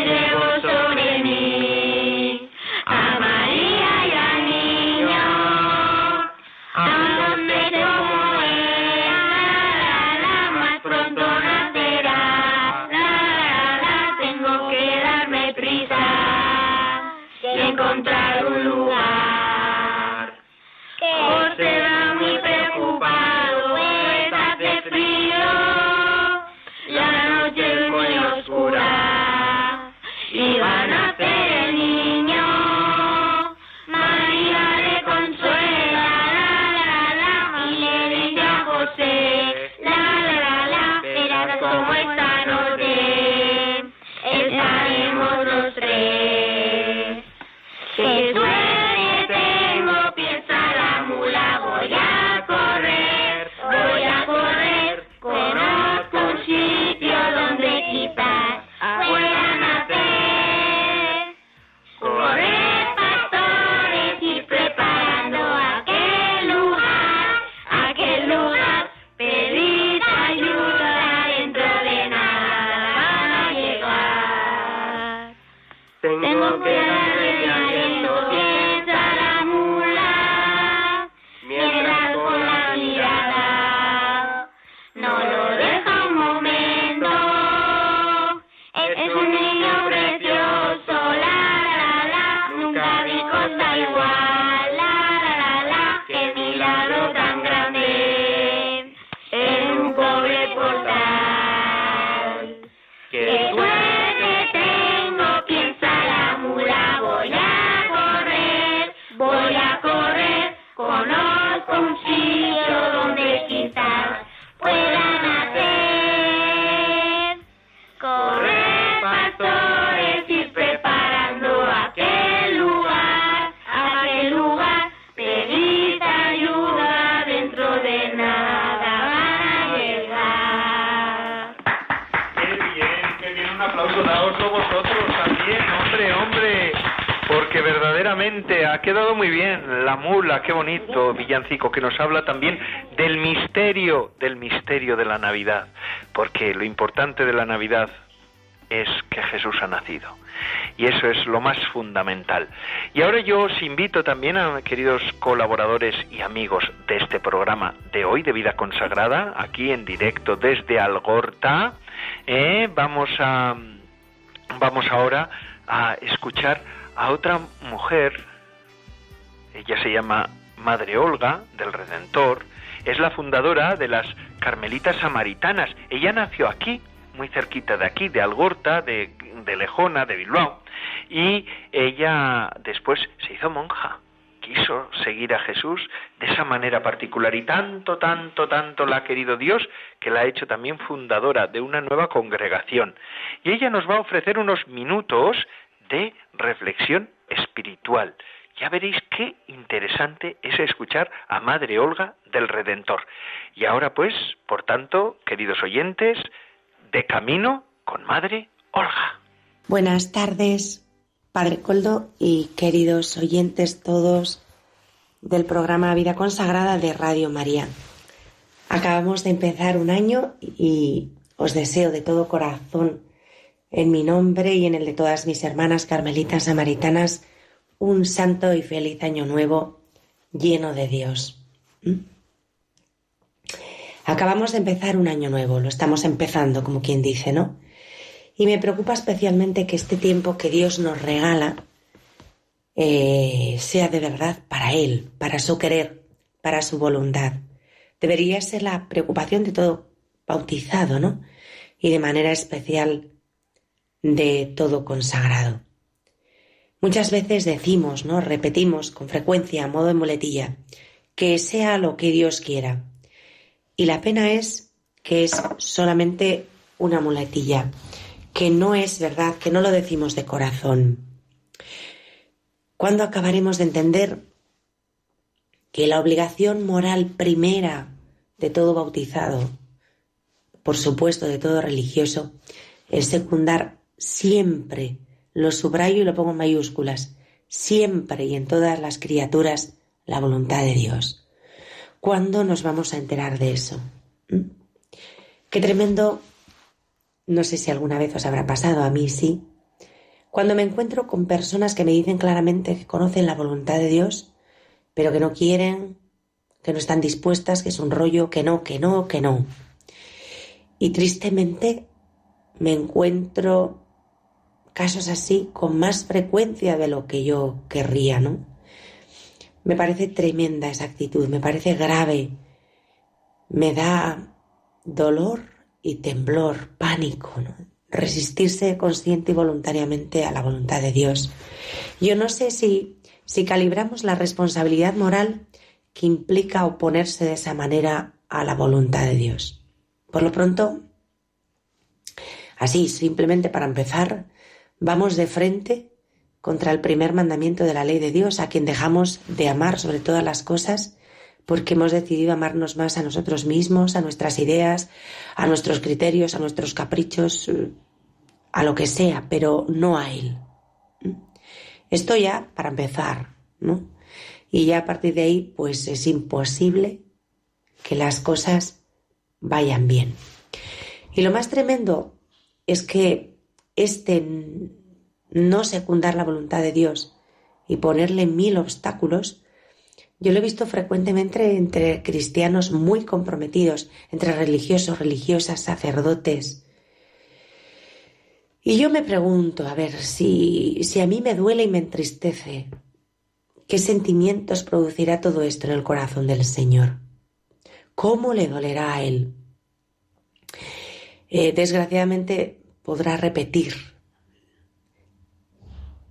muy bien. La mula, qué bonito villancico, que nos habla también del misterio, del misterio de la Navidad. Porque lo importante de la Navidad es que Jesús ha nacido. Y eso es lo más fundamental. Y ahora yo os invito también a queridos colaboradores y amigos de este programa de hoy, de Vida Consagrada, aquí en directo desde Algorta. Eh, vamos a vamos ahora a escuchar a otra mujer, ella se llama Madre Olga del Redentor, es la fundadora de las Carmelitas Samaritanas. Ella nació aquí, muy cerquita de aquí, de Algorta, de, de Lejona, de Bilbao, y ella después se hizo monja quiso seguir a Jesús de esa manera particular y tanto, tanto, tanto la ha querido Dios que la ha hecho también fundadora de una nueva congregación. Y ella nos va a ofrecer unos minutos de reflexión espiritual. Ya veréis qué interesante es escuchar a Madre Olga del Redentor. Y ahora pues, por tanto, queridos oyentes, de camino con Madre Olga. Buenas tardes, Padre Coldo y queridos oyentes todos del programa Vida Consagrada de Radio María. Acabamos de empezar un año y os deseo de todo corazón, en mi nombre y en el de todas mis hermanas carmelitas samaritanas, un santo y feliz año nuevo lleno de Dios. ¿Mm? Acabamos de empezar un año nuevo, lo estamos empezando, como quien dice, ¿no? Y me preocupa especialmente que este tiempo que Dios nos regala eh, sea de verdad para Él, para su querer, para su voluntad. Debería ser la preocupación de todo bautizado, ¿no? Y de manera especial de todo consagrado. Muchas veces decimos, ¿no? Repetimos con frecuencia, a modo de muletilla, que sea lo que Dios quiera. Y la pena es que es solamente una muletilla que no es verdad, que no lo decimos de corazón. ¿Cuándo acabaremos de entender que la obligación moral primera de todo bautizado, por supuesto de todo religioso, es secundar siempre, lo subrayo y lo pongo en mayúsculas, siempre y en todas las criaturas la voluntad de Dios? ¿Cuándo nos vamos a enterar de eso? ¿Mm? Qué tremendo no sé si alguna vez os habrá pasado, a mí sí. Cuando me encuentro con personas que me dicen claramente que conocen la voluntad de Dios, pero que no quieren, que no están dispuestas, que es un rollo, que no, que no, que no. Y tristemente me encuentro casos así con más frecuencia de lo que yo querría, ¿no? Me parece tremenda esa actitud, me parece grave, me da dolor y temblor, pánico, resistirse consciente y voluntariamente a la voluntad de Dios. Yo no sé si, si calibramos la responsabilidad moral que implica oponerse de esa manera a la voluntad de Dios. Por lo pronto, así, simplemente para empezar, vamos de frente contra el primer mandamiento de la ley de Dios, a quien dejamos de amar sobre todas las cosas porque hemos decidido amarnos más a nosotros mismos, a nuestras ideas, a nuestros criterios, a nuestros caprichos, a lo que sea, pero no a Él. Esto ya para empezar, ¿no? Y ya a partir de ahí, pues es imposible que las cosas vayan bien. Y lo más tremendo es que este no secundar la voluntad de Dios y ponerle mil obstáculos yo lo he visto frecuentemente entre cristianos muy comprometidos, entre religiosos, religiosas, sacerdotes. Y yo me pregunto, a ver, si, si a mí me duele y me entristece, ¿qué sentimientos producirá todo esto en el corazón del Señor? ¿Cómo le dolerá a Él? Eh, desgraciadamente podrá repetir.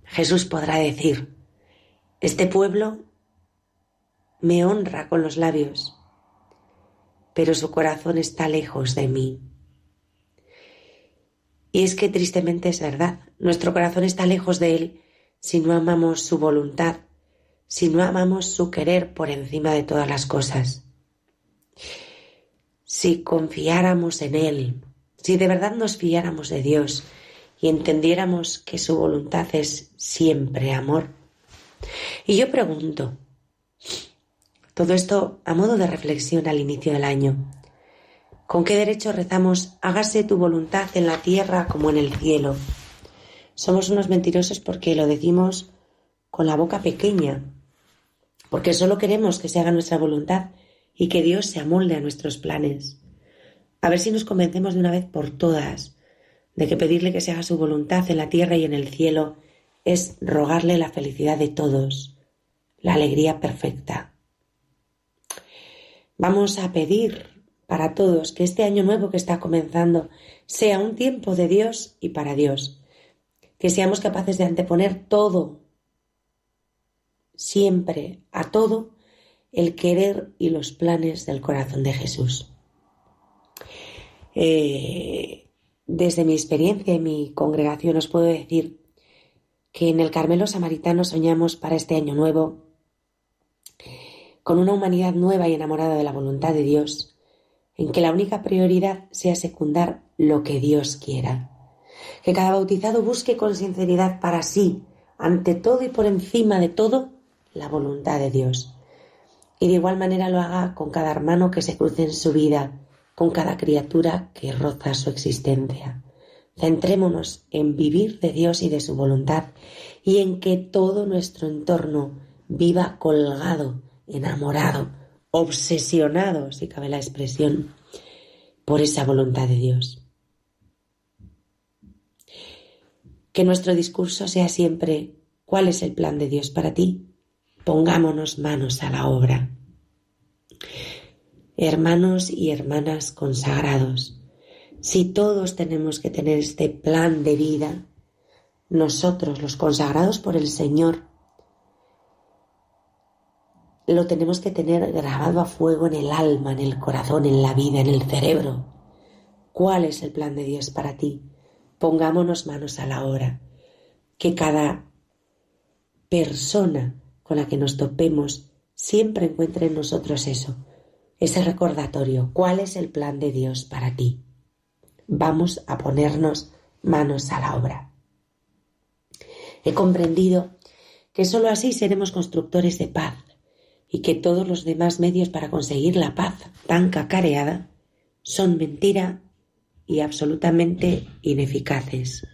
Jesús podrá decir, este pueblo me honra con los labios, pero su corazón está lejos de mí. Y es que tristemente es verdad, nuestro corazón está lejos de Él si no amamos su voluntad, si no amamos su querer por encima de todas las cosas. Si confiáramos en Él, si de verdad nos fiáramos de Dios y entendiéramos que su voluntad es siempre amor, Y yo pregunto, todo esto a modo de reflexión al inicio del año, ¿con qué derecho rezamos hágase tu voluntad en la tierra como en el cielo? Somos unos mentirosos porque lo decimos con la boca pequeña, porque solo queremos que se haga nuestra voluntad y que Dios se amolde a nuestros planes. A ver si nos convencemos de una vez por todas de que pedirle que se haga su voluntad en la tierra y en el cielo es rogarle la felicidad de todos, la alegría perfecta. Vamos a pedir para todos que este año nuevo que está comenzando sea un tiempo de Dios y para Dios, que seamos capaces de anteponer todo, siempre a todo, el querer y los planes del corazón de Jesús. Eh, desde mi experiencia y mi congregación os puedo decir que en el Carmelo Samaritano soñamos para este año nuevo con una humanidad nueva y enamorada de la voluntad de Dios, en que la única prioridad sea secundar lo que Dios quiera. Que cada bautizado busque con sinceridad para sí, ante todo y por encima de todo, la voluntad de Dios. Y de igual manera lo haga con cada hermano que se cruce en su vida, con cada criatura que roza su existencia. Centrémonos en vivir de Dios y de su voluntad y en que todo nuestro entorno viva colgado, enamorado, obsesionado, si cabe la expresión, por esa voluntad de Dios. Que nuestro discurso sea siempre ¿cuál es el plan de Dios para ti? Pongámonos manos a la obra hermanos y hermanas consagrados, si todos tenemos que tener este plan de vida, nosotros, los consagrados por el Señor, lo tenemos que tener grabado a fuego en el alma, en el corazón, en la vida, en el cerebro. ¿Cuál es el plan de Dios para ti? Pongámonos manos a la obra. Que cada persona con la que nos topemos siempre encuentre en nosotros eso, ese recordatorio, cuál es el plan de Dios para ti. Vamos a ponernos manos a la obra. He comprendido que sólo así seremos constructores de paz y que todos los demás medios para conseguir la paz tan cacareada son mentira y absolutamente ineficaces.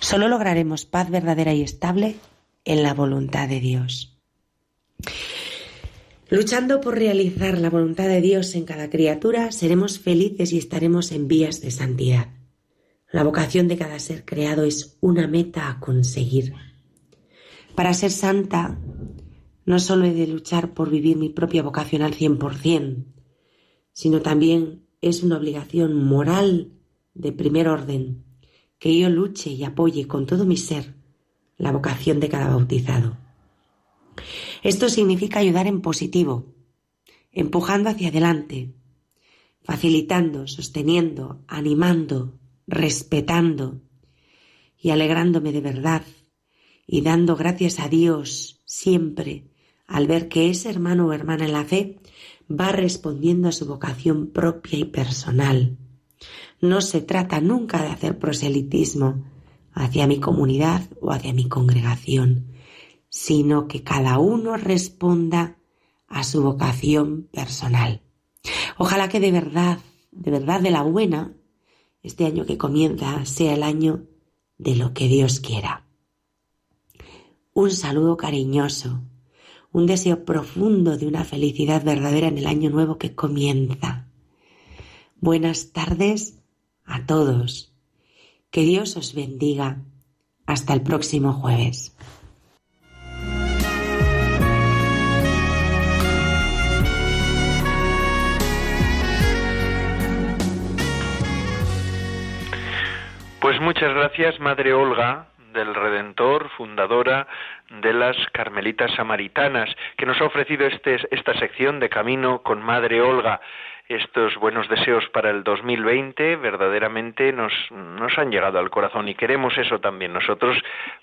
Solo lograremos paz verdadera y estable en la voluntad de Dios. Luchando por realizar la voluntad de Dios en cada criatura, seremos felices y estaremos en vías de santidad. La vocación de cada ser creado es una meta a conseguir. Para ser santa, no solo he de luchar por vivir mi propia vocación al cien por cien, sino también es una obligación moral de primer orden que yo luche y apoye con todo mi ser la vocación de cada bautizado. Esto significa ayudar en positivo, empujando hacia adelante, facilitando, sosteniendo, animando, respetando y alegrándome de verdad y dando gracias a Dios siempre al ver que ese hermano o hermana en la fe va respondiendo a su vocación propia y personal. No se trata nunca de hacer proselitismo hacia mi comunidad o hacia mi congregación, sino que cada uno responda a su vocación personal. Ojalá que de verdad, de verdad de la buena, este año que comienza sea el año de lo que Dios quiera. Un saludo cariñoso, un deseo profundo de una felicidad verdadera en el año nuevo que comienza. Buenas tardes a todos. Que Dios os bendiga. Hasta el próximo jueves. Pues muchas gracias, Madre Olga del Redentor, fundadora de las Carmelitas Samaritanas, que nos ha ofrecido este, esta sección de Camino con Madre Olga estos buenos deseos para el 2020 verdaderamente nos, nos han llegado al corazón y queremos eso también nosotros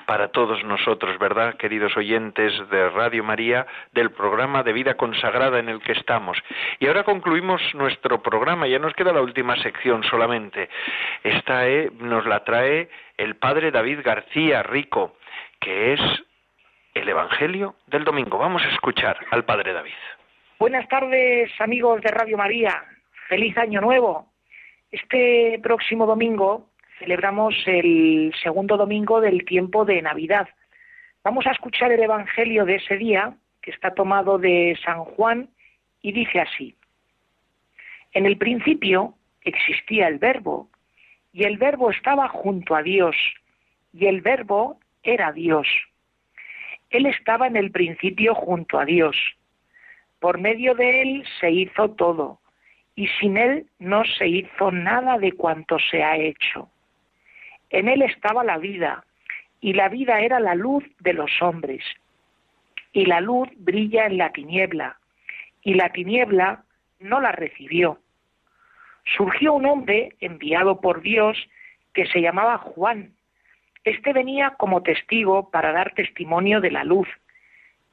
para todos nosotros, ¿verdad? Queridos oyentes de Radio María, del programa de vida consagrada en el que estamos. Y ahora concluimos nuestro programa, ya nos queda la última sección solamente. Esta eh, nos la trae el padre David García Rico, que es el Evangelio del domingo. Vamos a escuchar al Padre David. Buenas tardes, amigos de Radio María. Feliz Año Nuevo. Este próximo domingo celebramos el segundo domingo del tiempo de Navidad. Vamos a escuchar el Evangelio de ese día, que está tomado de San Juan, y dice así. En el principio existía el verbo, y el verbo estaba junto a Dios, y el verbo era Dios. Él estaba en el principio junto a Dios. Por medio de él se hizo todo, y sin él no se hizo nada de cuanto se ha hecho. En él estaba la vida, y la vida era la luz de los hombres. Y la luz brilla en la tiniebla, y la tiniebla no la recibió. Surgió un hombre enviado por Dios que se llamaba Juan. Este venía como testigo para dar testimonio de la luz,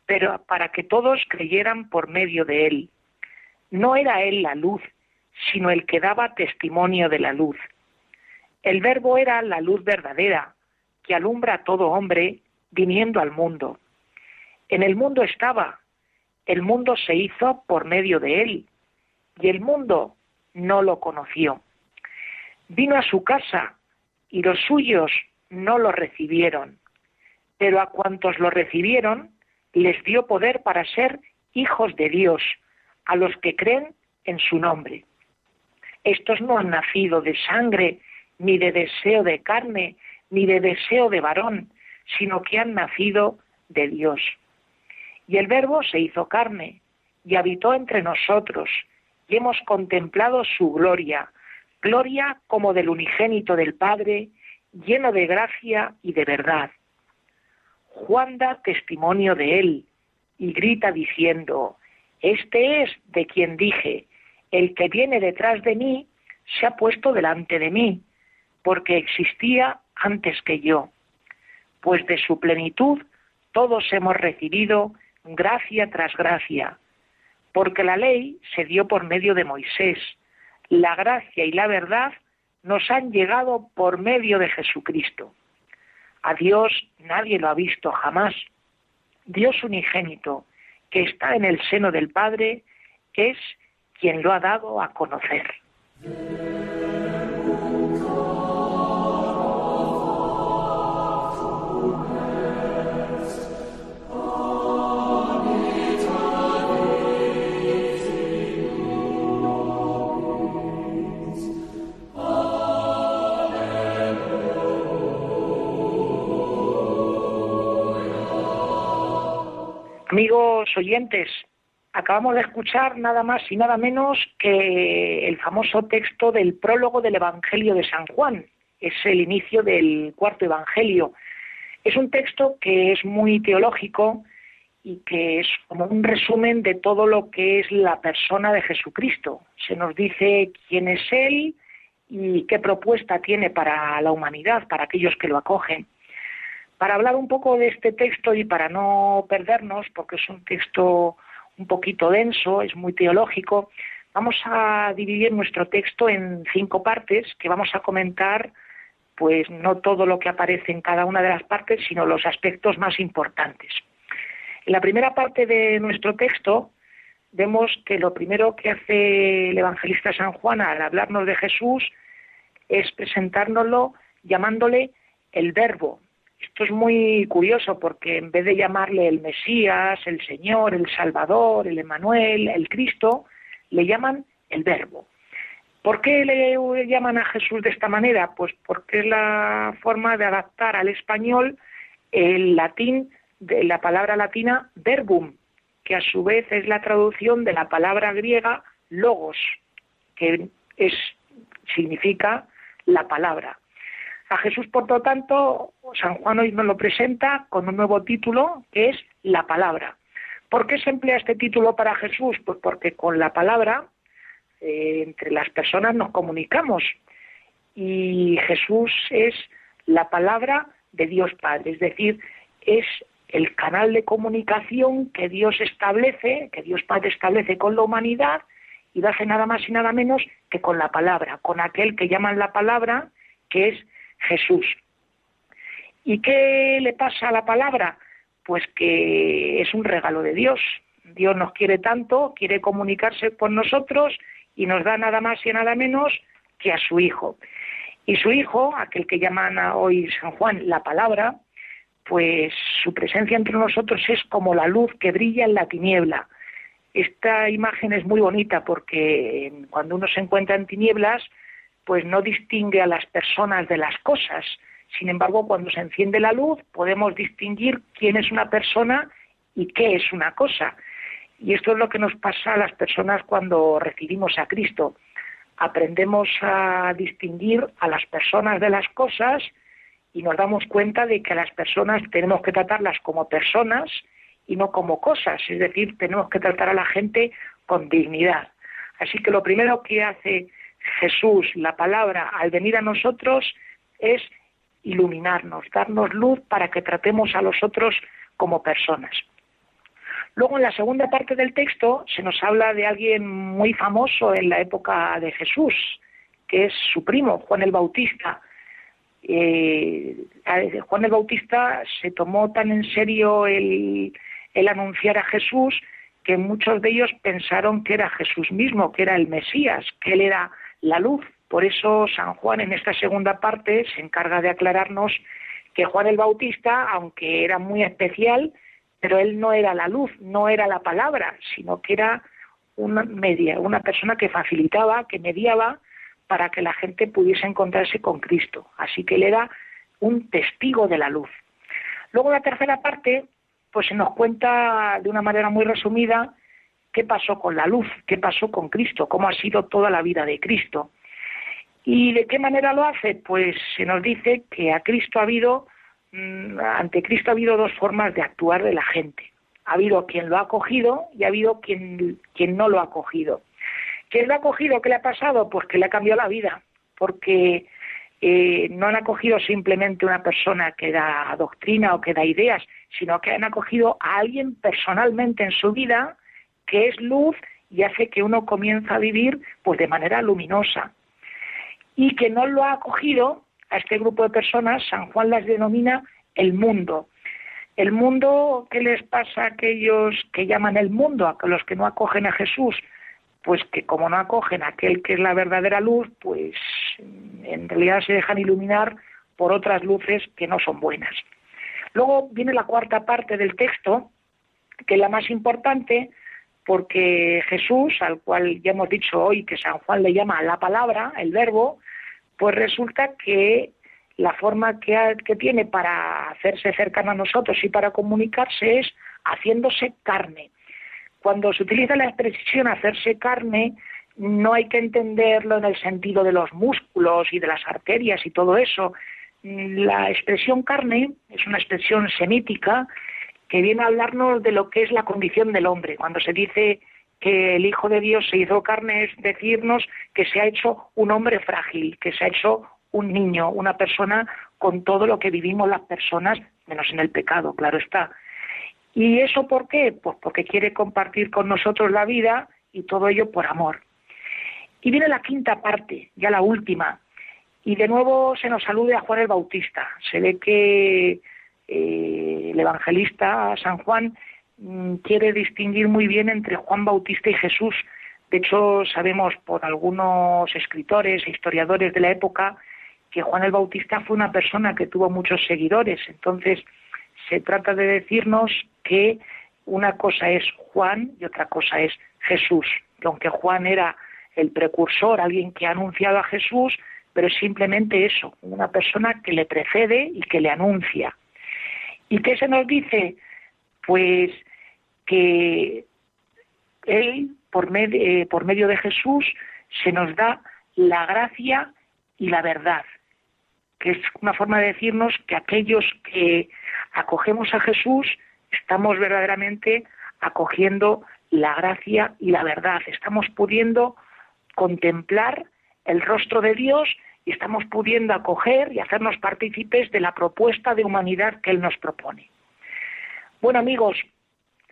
pero para que todos creyeran por medio de él. No era él la luz, sino el que daba testimonio de la luz. El verbo era la luz verdadera, que alumbra a todo hombre viniendo al mundo. En el mundo estaba, el mundo se hizo por medio de él, y el mundo no lo conoció. Vino a su casa, y los suyos no lo recibieron, pero a cuantos lo recibieron, les dio poder para ser hijos de Dios, a los que creen en su nombre. Estos no han nacido de sangre, ni de deseo de carne, ni de deseo de varón, sino que han nacido de Dios. Y el Verbo se hizo carne y habitó entre nosotros, y hemos contemplado su gloria, gloria como del unigénito del Padre, lleno de gracia y de verdad. Juan da testimonio de él y grita diciendo, Este es de quien dije, el que viene detrás de mí se ha puesto delante de mí, porque existía antes que yo, pues de su plenitud todos hemos recibido gracia tras gracia, porque la ley se dio por medio de Moisés, la gracia y la verdad nos han llegado por medio de Jesucristo. A Dios nadie lo ha visto jamás. Dios unigénito, que está en el seno del Padre, es quien lo ha dado a conocer. Amigos oyentes, acabamos de escuchar nada más y nada menos que el famoso texto del prólogo del Evangelio de San Juan. Es el inicio del cuarto Evangelio. Es un texto que es muy teológico y que es como un resumen de todo lo que es la persona de Jesucristo. Se nos dice quién es Él y qué propuesta tiene para la humanidad, para aquellos que lo acogen. Para hablar un poco de este texto y para no perdernos, porque es un texto un poquito denso, es muy teológico, vamos a dividir nuestro texto en cinco partes que vamos a comentar, pues no todo lo que aparece en cada una de las partes, sino los aspectos más importantes. En la primera parte de nuestro texto vemos que lo primero que hace el evangelista San Juan al hablarnos de Jesús es presentárnoslo llamándole el verbo, esto es muy curioso porque en vez de llamarle el Mesías, el Señor, el Salvador, el Emanuel, el Cristo, le llaman el Verbo. ¿Por qué le llaman a Jesús de esta manera? Pues porque es la forma de adaptar al español el latín de la palabra latina verbum, que a su vez es la traducción de la palabra griega logos, que es, significa la palabra. A Jesús, por lo tanto, San Juan hoy nos lo presenta con un nuevo título que es la palabra. ¿Por qué se emplea este título para Jesús? Pues porque con la palabra eh, entre las personas nos comunicamos y Jesús es la palabra de Dios Padre, es decir, es el canal de comunicación que Dios establece, que Dios Padre establece con la humanidad y lo hace nada más y nada menos que con la palabra, con aquel que llaman la palabra, que es Jesús. ¿Y qué le pasa a la palabra? pues que es un regalo de Dios. Dios nos quiere tanto, quiere comunicarse con nosotros y nos da nada más y nada menos que a su Hijo. Y su Hijo, aquel que llaman hoy San Juan la palabra, pues su presencia entre nosotros es como la luz que brilla en la tiniebla. Esta imagen es muy bonita porque cuando uno se encuentra en tinieblas, pues no distingue a las personas de las cosas. Sin embargo, cuando se enciende la luz, podemos distinguir quién es una persona y qué es una cosa. Y esto es lo que nos pasa a las personas cuando recibimos a Cristo. Aprendemos a distinguir a las personas de las cosas y nos damos cuenta de que a las personas tenemos que tratarlas como personas y no como cosas, es decir, tenemos que tratar a la gente con dignidad. Así que lo primero que hace Jesús, la palabra, al venir a nosotros es iluminarnos, darnos luz para que tratemos a los otros como personas. Luego en la segunda parte del texto se nos habla de alguien muy famoso en la época de Jesús, que es su primo, Juan el Bautista, eh, Juan el Bautista se tomó tan en serio el, el anunciar a Jesús que muchos de ellos pensaron que era Jesús mismo, que era el Mesías, que él era la luz. Por eso San Juan en esta segunda parte se encarga de aclararnos que Juan el Bautista, aunque era muy especial, pero él no era la luz, no era la palabra, sino que era una media, una persona que facilitaba, que mediaba para que la gente pudiese encontrarse con Cristo. Así que él era un testigo de la luz. Luego la tercera parte, pues se nos cuenta de una manera muy resumida qué pasó con la luz, qué pasó con Cristo, cómo ha sido toda la vida de Cristo. ¿Y de qué manera lo hace? Pues se nos dice que a Cristo ha habido, mm, ante Cristo ha habido dos formas de actuar de la gente. Ha habido quien lo ha acogido y ha habido quien, quien no lo ha acogido. ¿Qué le ha cogido? ¿Qué le ha pasado? Pues que le ha cambiado la vida, porque eh, no han acogido simplemente una persona que da doctrina o que da ideas, sino que han acogido a alguien personalmente en su vida que es luz y hace que uno comienza a vivir pues de manera luminosa. Y que no lo ha acogido a este grupo de personas, San Juan las denomina el mundo. El mundo, ¿qué les pasa a aquellos que llaman el mundo, a los que no acogen a Jesús? pues que como no acogen a aquel que es la verdadera luz, pues en realidad se dejan iluminar por otras luces que no son buenas. Luego viene la cuarta parte del texto, que es la más importante, porque Jesús, al cual ya hemos dicho hoy que San Juan le llama la palabra, el verbo, pues resulta que la forma que, que tiene para hacerse cercano a nosotros y para comunicarse es haciéndose carne. Cuando se utiliza la expresión hacerse carne, no hay que entenderlo en el sentido de los músculos y de las arterias y todo eso. La expresión carne es una expresión semítica que viene a hablarnos de lo que es la condición del hombre. Cuando se dice que el Hijo de Dios se hizo carne es decirnos que se ha hecho un hombre frágil, que se ha hecho un niño, una persona con todo lo que vivimos las personas, menos en el pecado, claro está. ¿Y eso por qué? Pues porque quiere compartir con nosotros la vida y todo ello por amor. Y viene la quinta parte, ya la última. Y de nuevo se nos salude a Juan el Bautista. Se ve que eh, el evangelista San Juan mm, quiere distinguir muy bien entre Juan Bautista y Jesús. De hecho, sabemos por algunos escritores e historiadores de la época que Juan el Bautista fue una persona que tuvo muchos seguidores. Entonces, se trata de decirnos que una cosa es Juan y otra cosa es Jesús. Que aunque Juan era el precursor, alguien que ha anunciado a Jesús, pero es simplemente eso, una persona que le precede y que le anuncia. ¿Y qué se nos dice? Pues que Él, por, eh, por medio de Jesús, se nos da la gracia y la verdad, que es una forma de decirnos que aquellos que acogemos a Jesús, estamos verdaderamente acogiendo la gracia y la verdad. Estamos pudiendo contemplar el rostro de Dios y estamos pudiendo acoger y hacernos partícipes de la propuesta de humanidad que Él nos propone. Bueno amigos,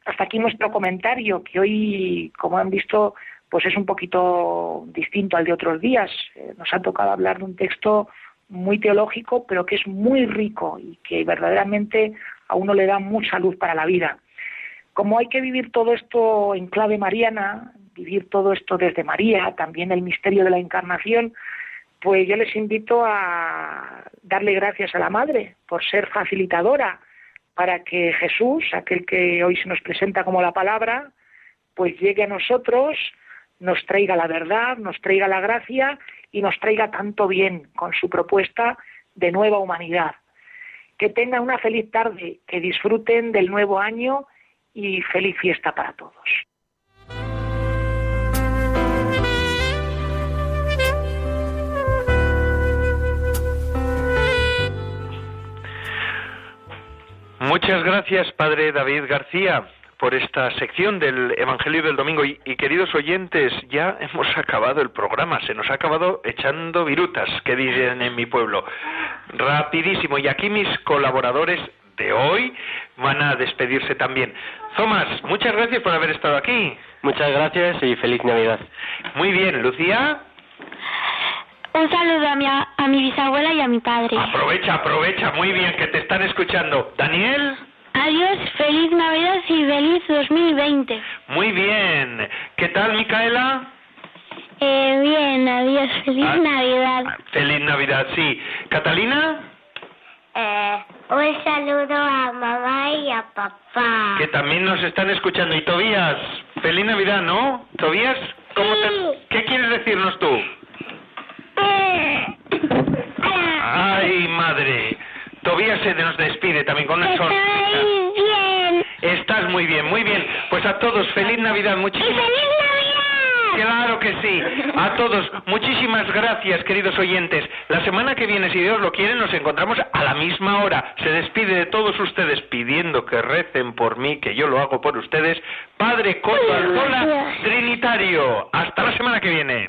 hasta aquí nuestro comentario, que hoy, como han visto, pues es un poquito distinto al de otros días. Eh, nos ha tocado hablar de un texto muy teológico, pero que es muy rico y que verdaderamente a uno le da mucha luz para la vida. Como hay que vivir todo esto en clave mariana, vivir todo esto desde María, también el misterio de la encarnación, pues yo les invito a darle gracias a la Madre por ser facilitadora para que Jesús, aquel que hoy se nos presenta como la palabra, pues llegue a nosotros, nos traiga la verdad, nos traiga la gracia y nos traiga tanto bien con su propuesta de nueva humanidad. Que tengan una feliz tarde, que disfruten del nuevo año y feliz fiesta para todos. Muchas gracias, Padre David García, por esta sección del Evangelio del Domingo. Y, y, queridos oyentes, ya hemos acabado el programa, se nos ha acabado echando virutas, que dicen en mi pueblo. Rapidísimo. Y aquí mis colaboradores de hoy van a despedirse también. Tomás, muchas gracias por haber estado aquí. Muchas gracias y feliz Navidad. Muy bien, Lucía. Un saludo a mi, a mi bisabuela y a mi padre. Aprovecha, aprovecha, muy bien, que te están escuchando. Daniel. Adiós, feliz Navidad y feliz 2020. Muy bien. ¿Qué tal, Micaela? Eh, bien, adiós, feliz Ah, Navidad. Feliz Navidad, sí. ¿Catalina? Eh, un saludo a mamá y a papá. Que también nos están escuchando. Y Tobías, feliz Navidad, ¿no? Tobías, ¿cómo Sí. te... ¿qué quieres decirnos tú? Ay, madre. Tobías se nos despide también con una sonrisa. Bien. Estás muy bien, muy bien. Pues a todos, feliz Navidad, ¡Y muchísimas feliz Navidad! Claro que sí. A todos, muchísimas gracias, queridos oyentes. La semana que viene, si Dios lo quiere, nos encontramos a la misma hora. Se despide de todos ustedes pidiendo que recen por mí, que yo lo hago por ustedes. Padre Coto. Trinitario. Hasta la semana que viene.